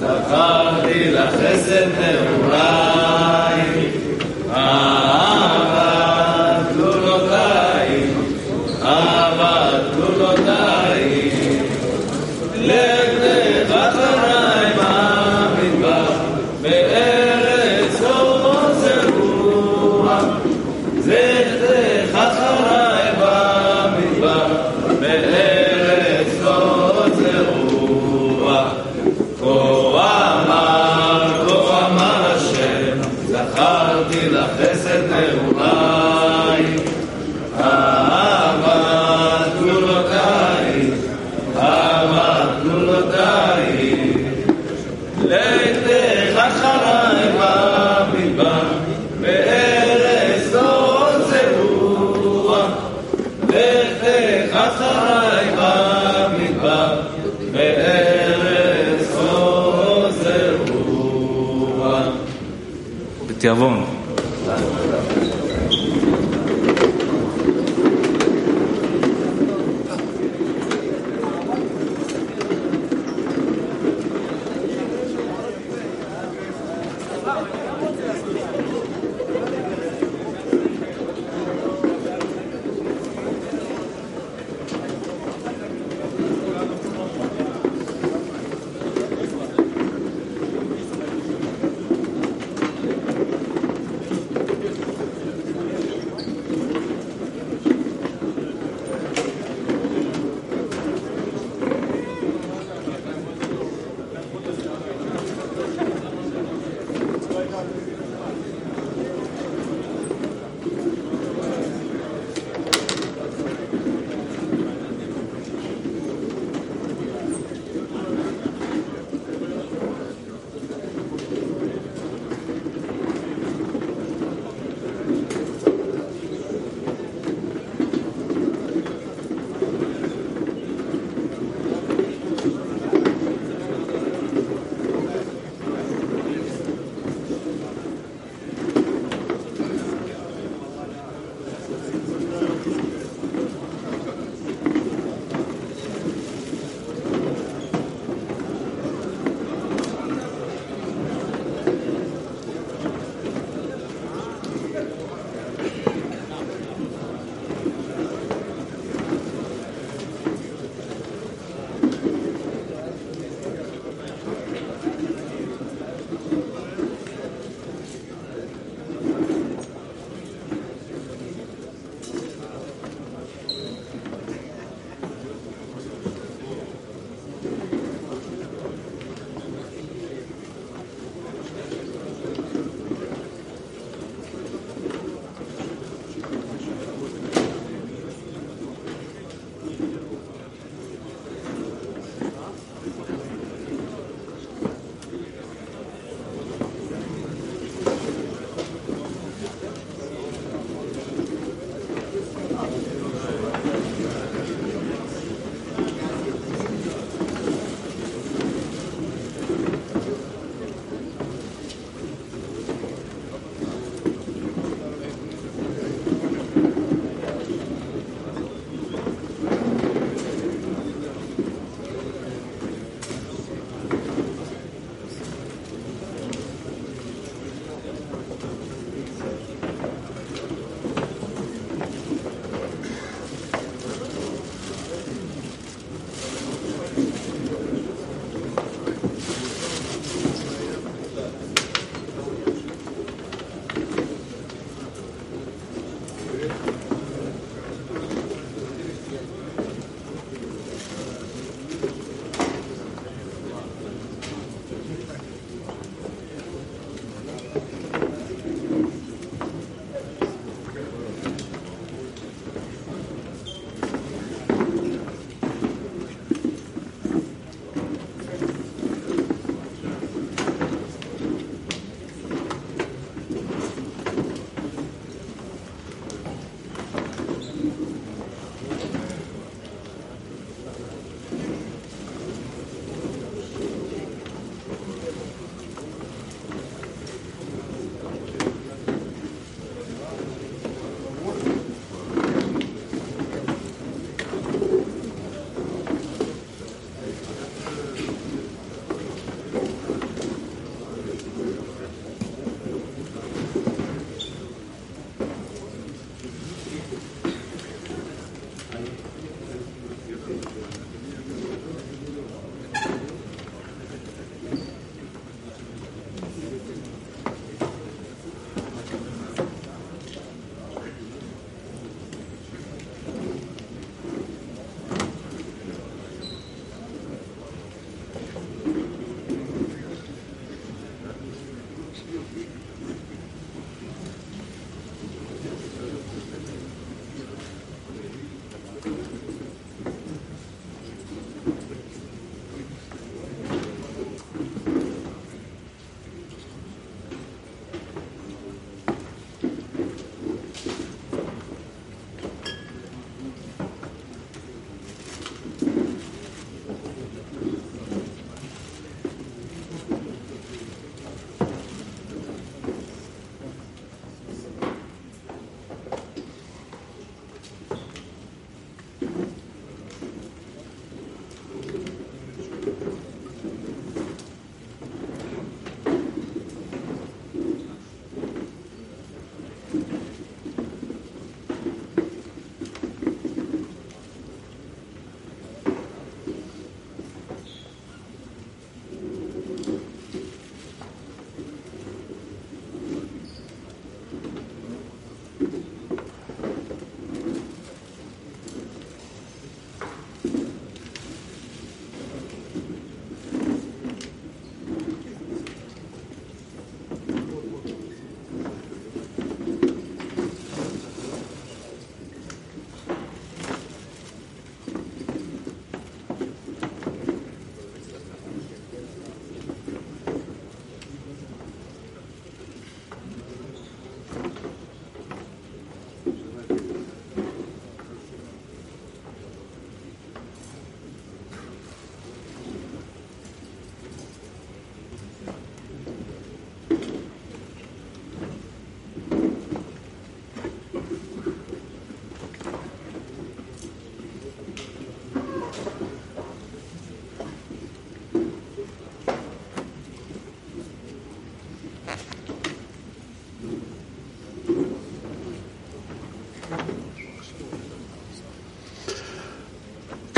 זכרתי לחסד נעוריי. נעוריי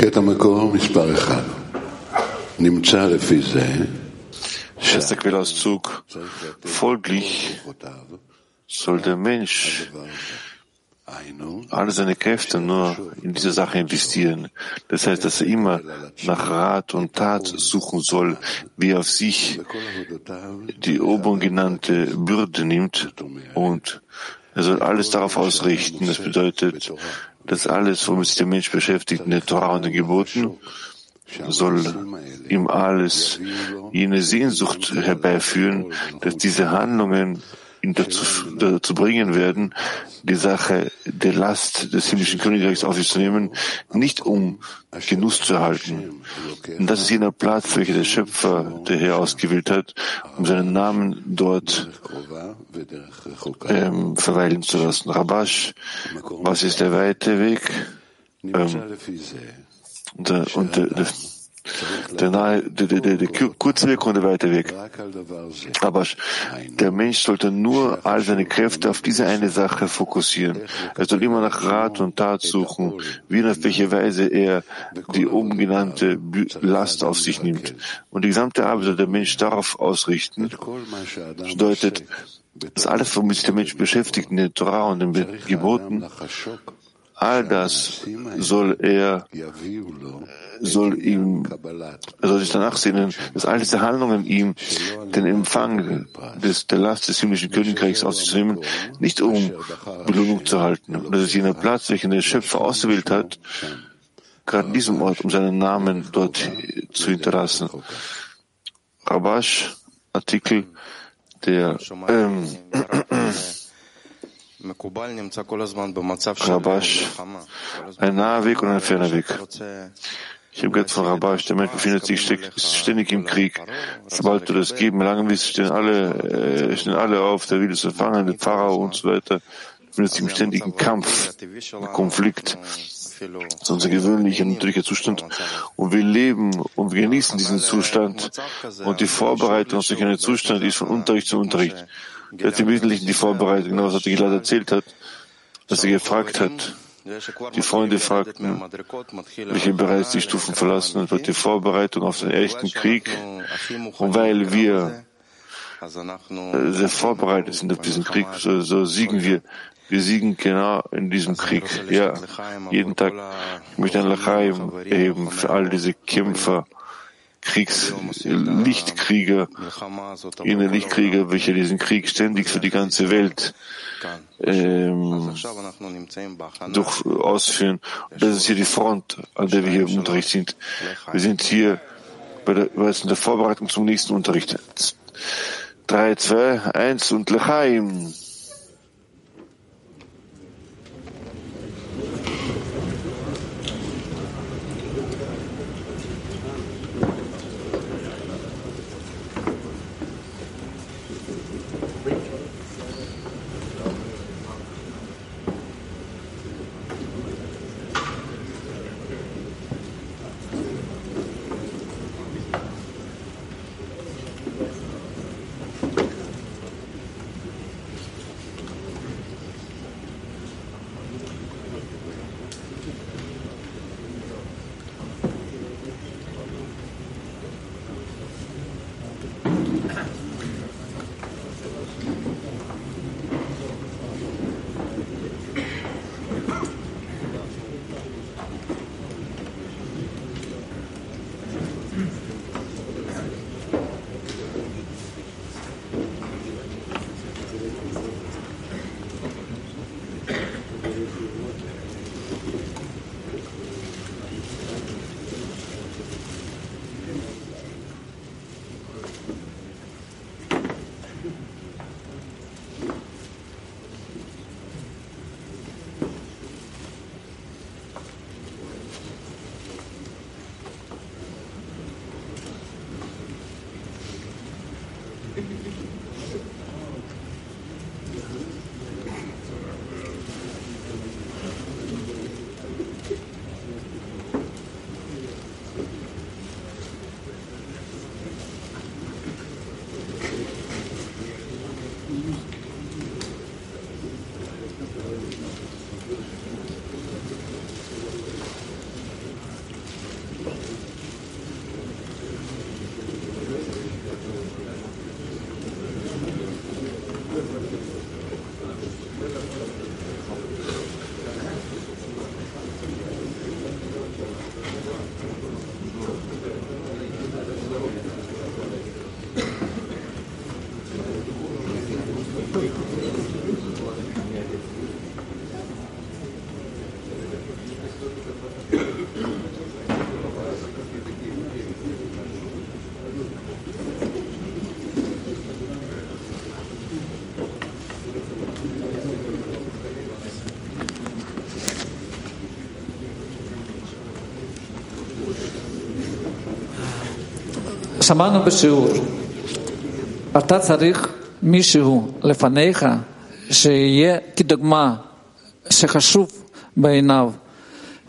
קטע מקור מספר אחד נמצא לפי זה Erster Quellauszug. Folglich soll der Mensch alle seine Kräfte nur in diese Sache investieren. Das heißt, dass er immer nach Rat und Tat suchen soll, wie er auf sich die oben genannte Bürde nimmt und er soll alles darauf ausrichten. Das bedeutet, dass alles, womit sich der Mensch beschäftigt, in der Torah und den Geboten, soll ihm alles jene Sehnsucht herbeiführen, dass diese Handlungen dazu, dazu bringen werden, die Sache der Last des himmlischen Königreichs auf sich zu nehmen, nicht um Genuss zu erhalten. Und das ist jener Platz, welcher der Schöpfer, der Herr ausgewählt hat, um seinen Namen dort ähm, verweilen zu lassen. Rabash, was ist der weite Weg? Ähm, und, und der, der, der, nahe, der, der, der, der kurze Weg und der weite Weg. Aber der Mensch sollte nur all seine Kräfte auf diese eine Sache fokussieren. Er soll immer nach Rat und Tat suchen, wie und auf welche Weise er die oben genannte Last auf sich nimmt. Und die gesamte Arbeit soll der Mensch darauf ausrichten. Das bedeutet, dass alles, womit sich der Mensch beschäftigt, in den Torah und den Geboten, all das soll er soll ihm, er soll sich danach sehnen, dass all diese Handlungen ihm den Empfang des, der Last des himmlischen Königreichs aus sich nehmen, nicht um Belohnung zu halten. Und das ist jener Platz, welchen der Schöpfer ausgewählt hat, gerade in diesem Ort, um seinen Namen dort zu hinterlassen. Rabash, Artikel der ähm, Rabash, ein naher Weg und ein ferner Weg. Ich habe gehört von Rabash, der Mensch befindet sich ständig im Krieg. Sobald du das geben lange willst, stehen alle, äh, stehen alle auf, der will es empfangen, der Pharao und so weiter. Befindet sich im ständigen Kampf, im Konflikt. Das ist unser gewöhnlicher, natürlicher Zustand. Und wir leben und wir genießen diesen Zustand. Und die Vorbereitung auf solch einen Zustand ist von Unterricht zu Unterricht. Jetzt im Wesentlichen die Vorbereitung, genau was Gilad erzählt hat, dass er gefragt hat. Die Freunde fragten, welche bereits die Stufen verlassen und wird die Vorbereitung auf den echten Krieg. Und weil wir sehr vorbereitet sind auf diesen Krieg, so, so siegen wir. Wir siegen genau in diesem Krieg. Ja, jeden Tag. Ich möchte ein Lachaim erheben für all diese Kämpfer, Kriegslichtkrieger, jene Lichtkrieger, welche diesen Krieg ständig für die ganze Welt ähm, durch, ausführen. Und das ist hier die Front, an der wir hier im Unterricht sind. Wir sind hier bei der, bei der Vorbereitung zum nächsten Unterricht. 3, 2, 1 und Lechaim. שמענו בשיעור, אתה צריך מישהו לפניך שיהיה כדוגמה, שחשוב בעיניו,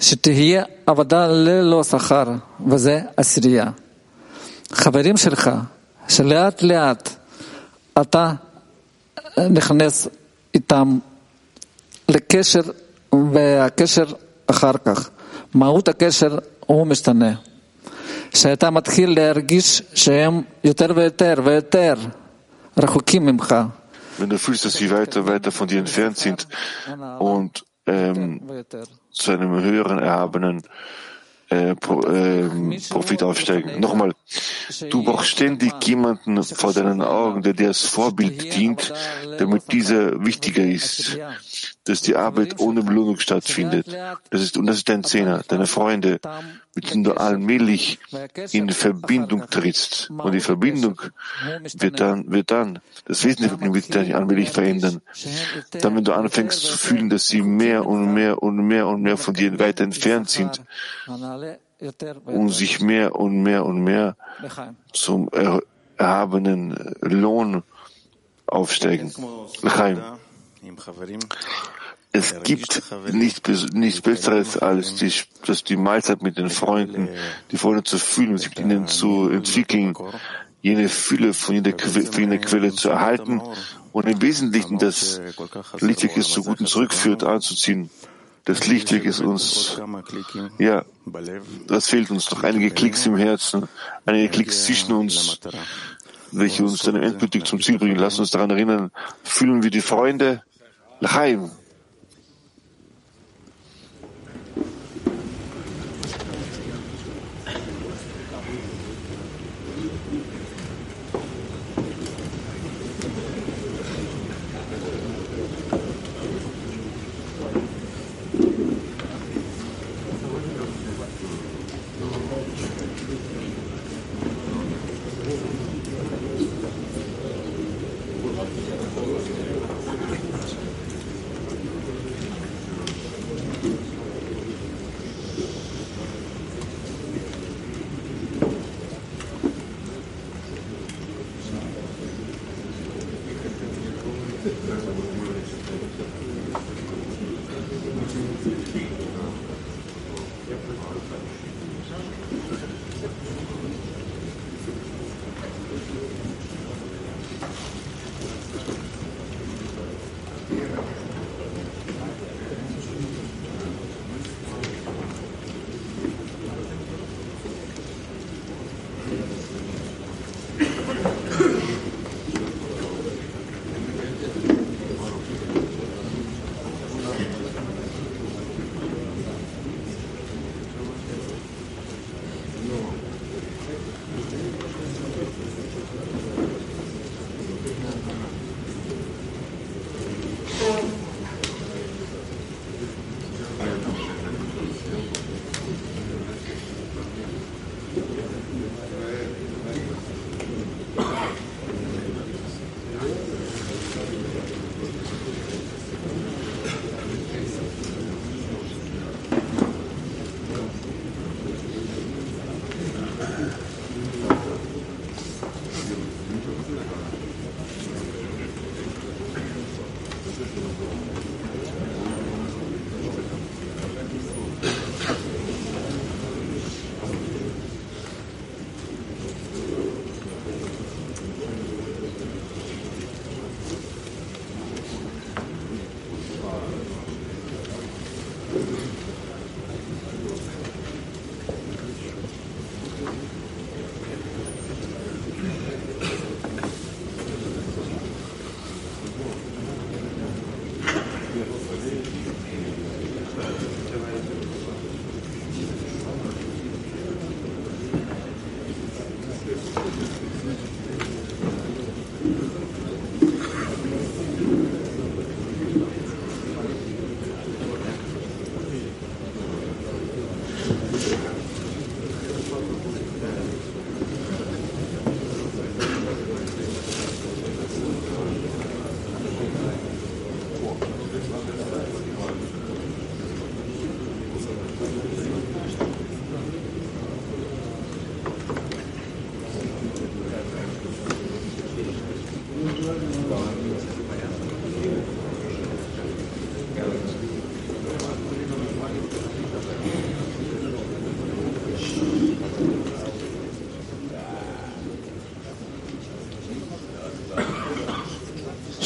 שתהיה עבודה ללא שכר, וזה עשירייה. חברים שלך, שלאט לאט אתה נכנס איתם לקשר, והקשר אחר כך, מהות הקשר הוא משתנה. שאתה מתחיל להרגיש שהם יותר ויותר ויותר רחוקים ממך. Wenn du fühlst, dass sie weiter, weiter von dir entfernt sind und ähm, zu einem höheren, erhabenen äh, Pro, äh, Profit aufsteigen. Nochmal, du brauchst ständig jemanden vor deinen Augen, der dir als Vorbild dient, damit dieser wichtiger ist, dass die Arbeit ohne Belohnung stattfindet. Das ist, und das ist dein Zehner, deine Freunde, mit denen du allmählich in Verbindung trittst. Und die Verbindung wird dann, wird dann, das Wesen der Verbindung wird sich allmählich verändern. Dann, wenn du anfängst zu fühlen, dass sie mehr und mehr und mehr und mehr von dir weiter entfernt sind und sich mehr und mehr und mehr zum erhabenen Lohn aufsteigen. L'chaim. Es gibt nichts, nichts Besseres als die, dass die Mahlzeit mit den Freunden, die Freunde zu fühlen, sich mit ihnen zu entwickeln, jene Fülle von jeder, von jeder Quelle zu erhalten und im Wesentlichen das Lichtweg ist zu guten zurückführt, anzuziehen. Das Lichtweg ist uns, ja, das fehlt uns noch. Einige Klicks im Herzen, einige Klicks zwischen uns, welche uns dann endgültig zum Ziel bringen. Lass uns daran erinnern, fühlen wir die Freunde, L'chaim.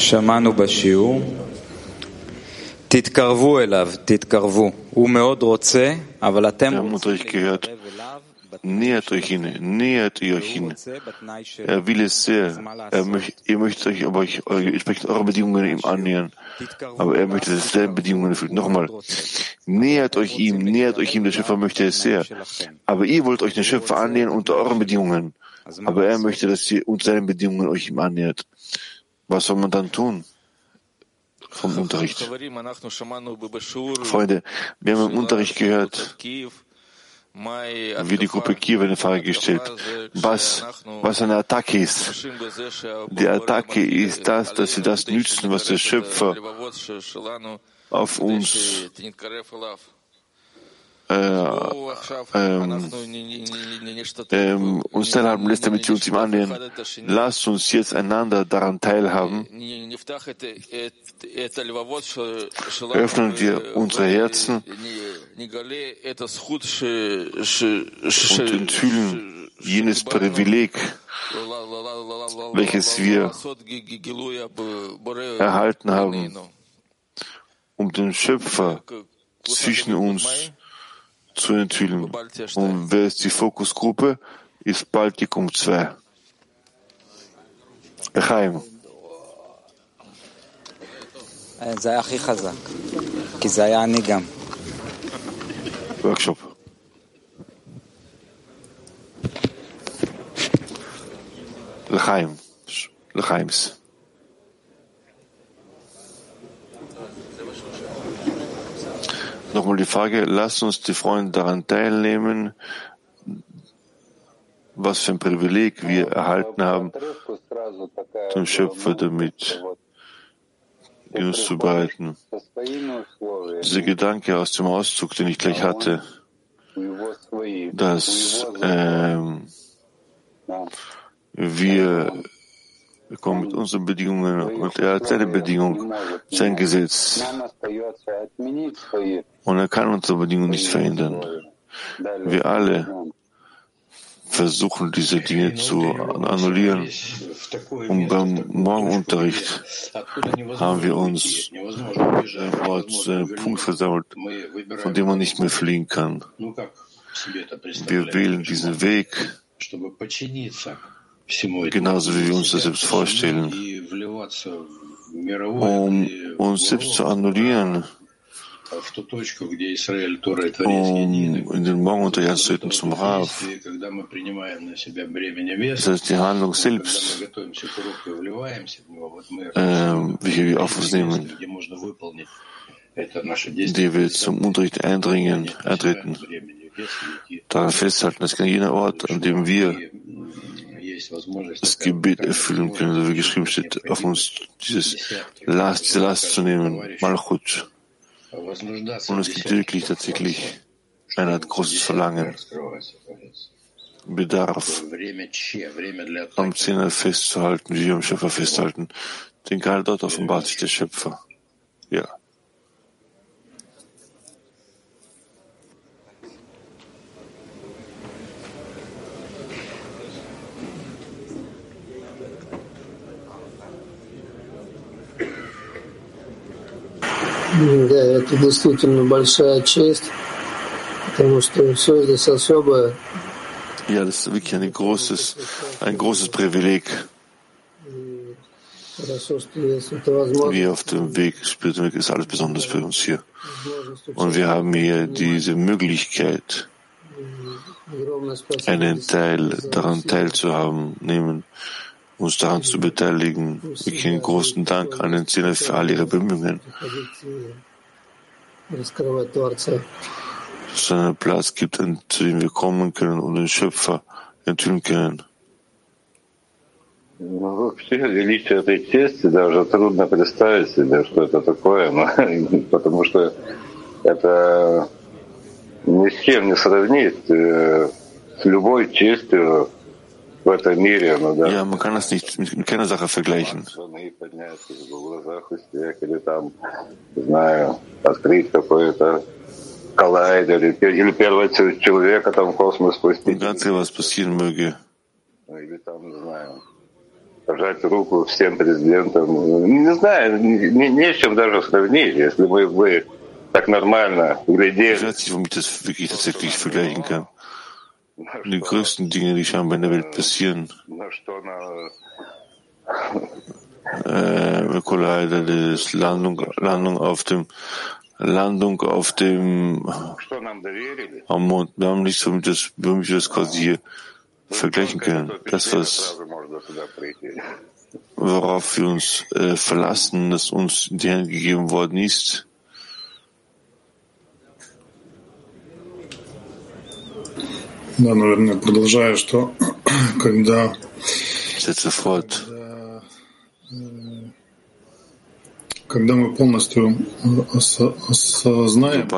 שמענו בשיעור. תתקרבו אליו, תתקרבו. הוא מאוד רוצה, אבל אתם Wir haben unter euch gehört, nähert euch hin, nähert ihr euch hin. Er will es sehr. Er möcht, ihr möchtet euch aber euch, eure, entsprechend eure Bedingungen ihm annähern. Aber er möchte dieselben Bedingungen erfüllen. Nochmal. Nähert euch ihm, nähert euch ihm. Der Schöpfer möchte es sehr. Aber ihr wollt euch den Schöpfer annähern unter euren Bedingungen. Aber er möchte, dass ihr unter seinen Bedingungen euch ihm annähert. Was soll man dann tun? Vom Unterricht. Freunde, wir haben im Unterricht gehört, wie die Gruppe Kiew eine Frage gestellt, was, was eine Attacke ist. Die Attacke ist das, dass sie das nützen, was der Schöpfer auf uns äh, uns teilhaben lässt, damit wir uns ihm annähern. Lasst uns jetzt einander daran teilhaben. Öffnen wir unsere Herzen und enthüllen jenes Privileg, welches wir erhalten haben, um den Schöpfer zwischen uns zu enthüllen. Und wer ist die Fokusgruppe? Ist Baltikum 2. Echaim. זה היה הכי חזק, כי זה היה אני גם. Workshop. L'chaim. L'chaims. Nochmal die Frage, lasst uns die Freunde daran teilnehmen, was für ein Privileg wir erhalten haben, dem Schöpfer damit uns zu bereiten. Dieser Gedanke aus dem Auszug, den ich gleich hatte, dass ähm, wir kommen mit unseren Bedingungen und er hat seine Bedingung, sein Gesetz. Und er kann unsere Bedingungen nicht verändern. Wir alle versuchen, diese Dinge zu annullieren. Und beim Morgenunterricht haben wir uns zu einem Punkt versammelt, von dem man nicht mehr fliehen kann. Wir wählen diesen Weg, genauso wie wir uns das selbst vorstellen, um uns selbst zu annullieren, um in den Morgenunterricht einzutreten zum Rav. Das heißt, die Handlung selbst, äh, welche wir auf uns nehmen, die wir zum Unterricht eindringen, eintreten, daran festhalten, das kann jener Ort, an dem wir das Gebet erfüllen können, so wie geschrieben steht, auf uns dieses Last, diese Last zu nehmen, Malchut. Und es gibt wirklich tatsächlich Art großes Verlangen, Bedarf, am Zehner festzuhalten, wie wir am Schöpfer festhalten. Denn gerade dort offenbart sich der Schöpfer. Ja. Да, это действительно большая честь, потому что все здесь особое. Ja, das ist wirklich ein großes, ein großes Privileg. Хорошо, что есть эта возможность. Wie auf dem Weg, Spirituell ist alles besonders für uns hier. Und wir haben hier diese Möglichkeit, Огромное спасибо. einen Teil daran teilzuhaben, nehmen, uns daran zu beteiligen. Wirklich einen großen Dank an den Zehner für all ihre Bemühungen, es einen Platz gibt, zu dem wir kommen können und den Schöpfer enthüllen können. Ну, вообще, величие этой чести даже трудно представить себе, что это такое, но, потому что это ни с чем не сравнить э, с любой честью в этом мире. Ну, да. Ja, man kann das nicht mit, keiner Sache vergleichen. Знаю, открыть какой-то коллайдер, или, пер- или первого чел- человека там в космос спустить, ganz egal, was passieren möge. Ну, или там, знаю, пожать руку всем президентам. Не знаю, не, не с чем даже сравнить. Если мы бы так нормально глядели... Ich weiß nicht, womit das wirklich tatsächlich vergleichen kann. Die größten Dinge, die scheinbar in der Welt passieren, äh, Kollide, das Landung, Landung auf dem Landung auf dem am Mond. Wir haben nicht so mit das, womit wir das quasi hier vergleichen können. Das, was worauf wir uns äh, verlassen, das uns in die Hände gegeben worden ist, Да, наверное, продолжаю, что когда... Э, когда мы полностью э, осознаем,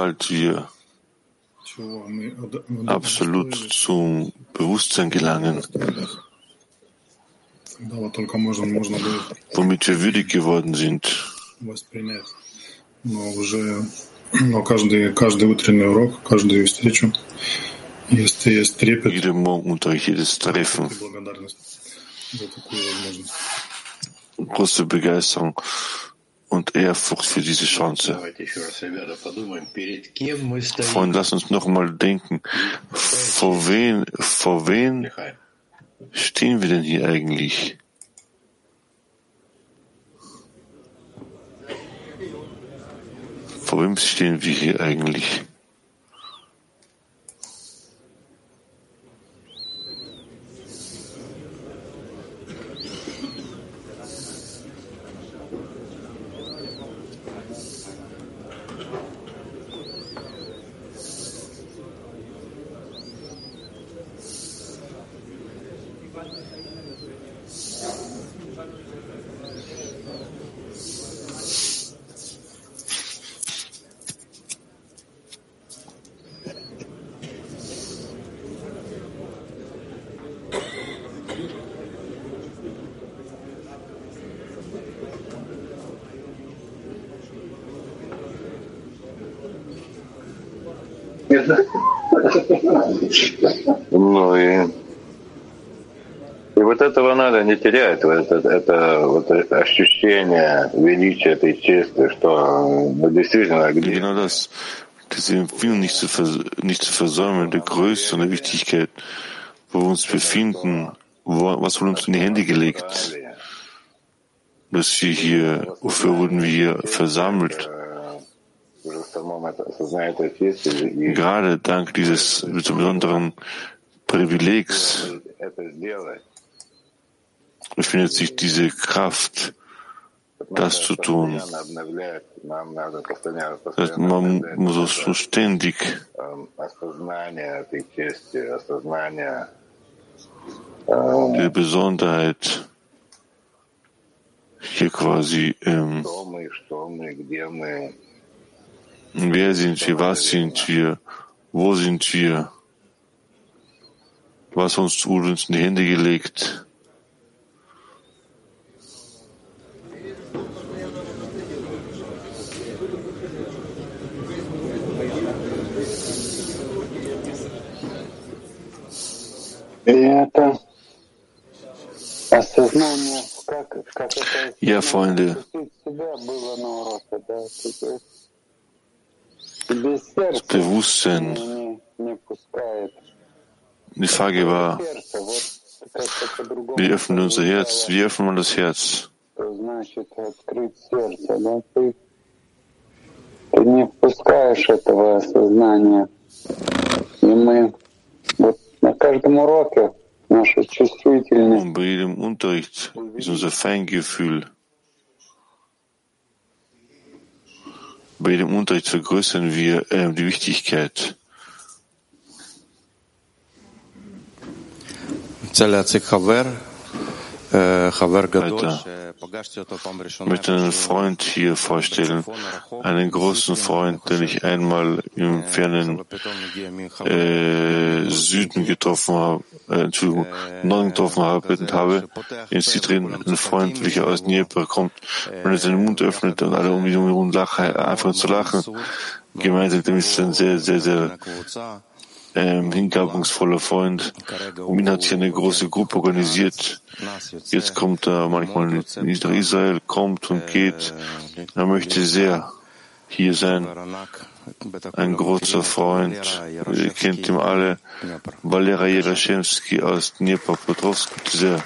absolut zum Bewusstsein gelangen, womit wir würdig geworden sind. Но ну, каждый, каждый утренний урок, каждую встречу ihrem Morgenunterricht, jedes Treffen. Große Begeisterung und Ehrfurcht für diese Chance. Freunde, lass uns nochmal denken, vor wen, vor wen stehen wir denn hier eigentlich? Vor wem stehen wir hier eigentlich? Ну и, и вот этого надо не терять, вот это, это вот ощущение величия этой чести, что ну, действительно где Genau das, diese Empfindung nicht zu, vers nicht zu versäumen, der Größe und der Wichtigkeit, wo wir uns befinden, wo, was wurde uns in die Hände gelegt, dass wir hier, wofür wurden wir hier versammelt. Gerade dank dieses besonderen Privilegs. Befindet sich diese Kraft, das zu tun. Das heißt, man muss so ständig die Besonderheit. Hier quasi ähm, Wer sind wir? Was sind wir? Wo sind wir? Was uns wurde uns in die Hände gelegt? Ja, Freunde das сердца Bewusstsein, не, не пускает. die Frage war, Сердце, вот как-то по-другому wir öffnen unser Herz, wie öffnen wir das Herz? что значит открыть сердце, да, ты, ты не впускаешь этого осознания. И мы вот на каждом уроке наша чувствительность Und bei jedem Unterricht ist unser Feingefühl. Bei dem Unterricht vergrößern wir äh, die Wichtigkeit. Цель weiter möchte einen Freund hier vorstellen, einen großen Freund, den ich einmal im fernen äh, Süden getroffen habe, äh, Entschuldigung, Norden getroffen habe, habe in Zitrin, einen Freund, welcher aus Dnieper kommt, wenn er seinen Mund öffnet und alle um ihn herum lachen, einfach zu lachen, gemeinsam, dem ist ein sehr, sehr, sehr ähm, hingabungsvoller Freund. Um ihn hat sich eine große Gruppe organisiert. Jetzt kommt er manchmal nach Israel, kommt und geht. Er möchte sehr hier sein. Ein großer Freund, ihr kennt ihn alle, Valera Jerashensky aus Dnepropetrovsk, sehr.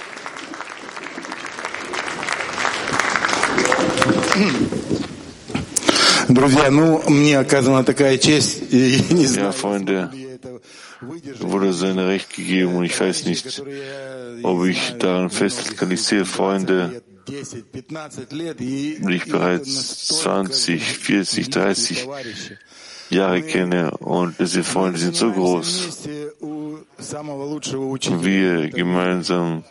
Друзья, ну, мне оказана такая честь, и я не знаю, Ja, Freunde, wurde sein Recht gegeben und ich weiß nicht, ob ich daran festhalten kann. Ich sehe Freunde, die ich bereits 20, 40, 30 Jahre kenne und diese Freunde sind so groß. Wir gemeinsam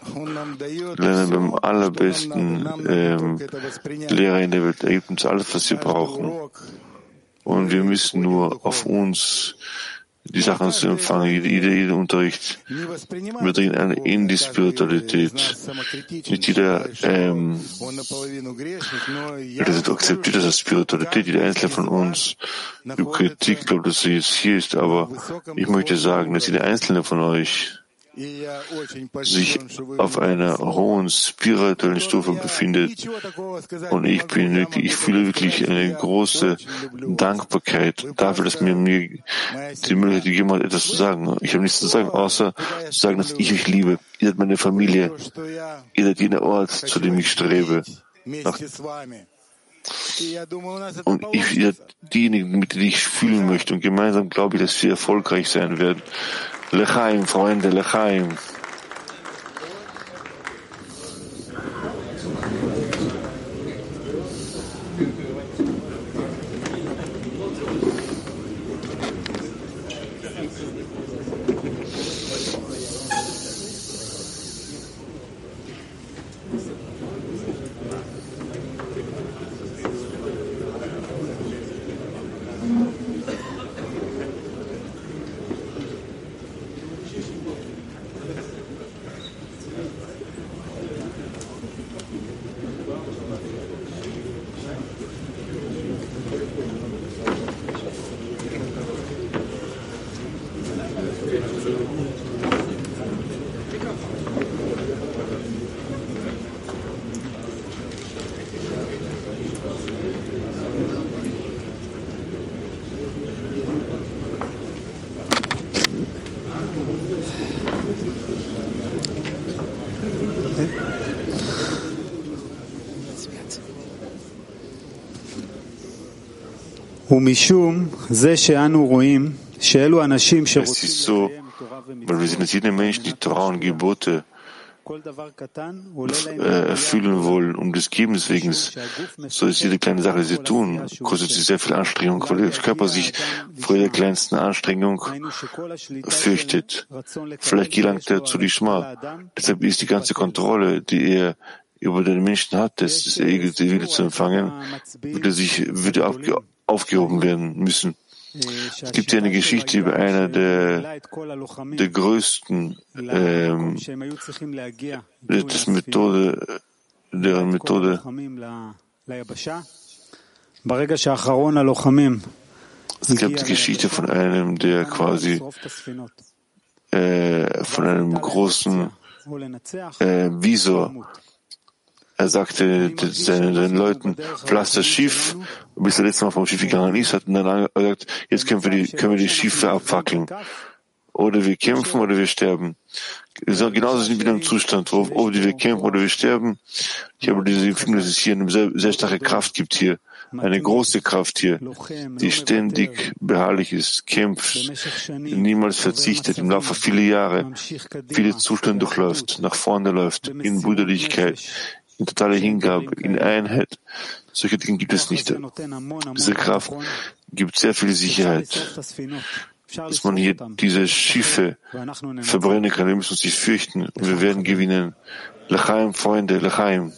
lernen beim allerbesten ähm, Lehrer in der Welt. Er gibt uns alles, was wir brauchen. Und wir müssen nur auf uns die Sachen zu empfangen, jeder, jeder Unterricht. Wir dringen in die Spiritualität. Nicht jeder ähm, das akzeptiert das als Spiritualität, jeder Einzelne von uns. Die Kritik glaubt, dass sie jetzt hier ist, aber ich möchte sagen, dass jeder Einzelne von euch sich auf einer hohen spirituellen Stufe befindet. Und ich bin wirklich, ich fühle wirklich eine große Dankbarkeit dafür, dass mir, mir die Möglichkeit gegeben hat, etwas zu sagen. Ich habe nichts zu sagen, außer zu sagen, dass ich euch liebe. Ihr seid meine Familie. Ihr seid jener Ort, zu dem ich strebe. Nach und ich, ihr diejenigen, mit denen ich fühlen möchte. Und gemeinsam glaube ich, dass wir erfolgreich sein werden. Lechaim, Freunde, Lechaim. Es ist so, weil wir sind jetzt jene Menschen, die Torah und Gebote äh, erfüllen wollen, um des Gebens wegen. So ist jede kleine Sache, die sie tun, kostet sie sehr viel Anstrengung, weil der Körper sich vor der kleinsten Anstrengung fürchtet. Vielleicht gelangt er zu die Schma. Deshalb ist die ganze Kontrolle, die er über den Menschen hat, das, das Ego, die Wille zu empfangen, würde sich, würde aufge, aufgehoben werden müssen. Es gibt hier eine Geschichte über einer der, der größten, ähm, das Methode, deren Methode. Es gab die Geschichte von einem, der quasi äh, von einem großen äh, Visor er sagte seinen, seinen Leuten, verlasst das Schiff, bis er letztes Mal vom Schiff gegangen ist, hat dann gesagt, jetzt können wir die, können wir die Schiffe abfackeln. Oder wir kämpfen oder wir sterben. So, genauso sind wir in einem Zustand, ob wir kämpfen oder wir sterben. Ich habe diese Empfindung, dass es hier eine sehr, sehr starke Kraft gibt hier. Eine große Kraft hier, die ständig beharrlich ist, kämpft, niemals verzichtet, im Laufe vieler Jahre viele Zustände durchläuft, nach vorne läuft, in Brüderlichkeit, in totaler Hingabe, in Einheit. Solche Dinge gibt es nicht. Diese Kraft gibt sehr viel Sicherheit, dass man hier diese Schiffe verbrennen kann. Wir müssen uns nicht fürchten und wir werden gewinnen. Lachaim, Freunde, Lachaim.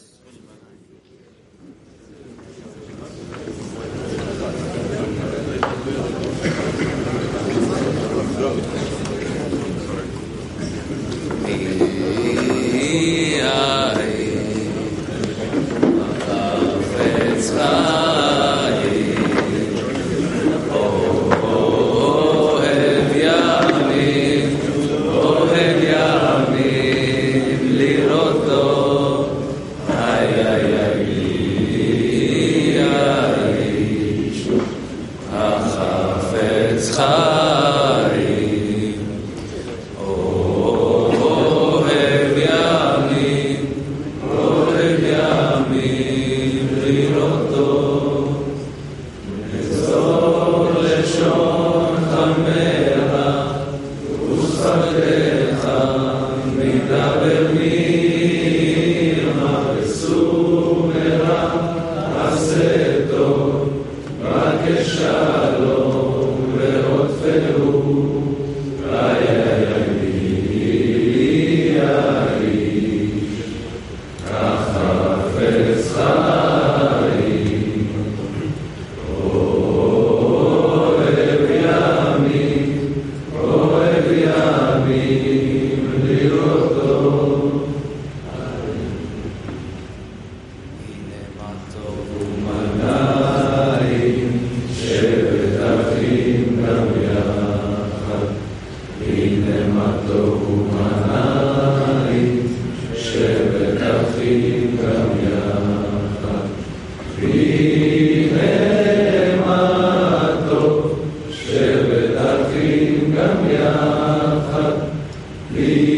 Please.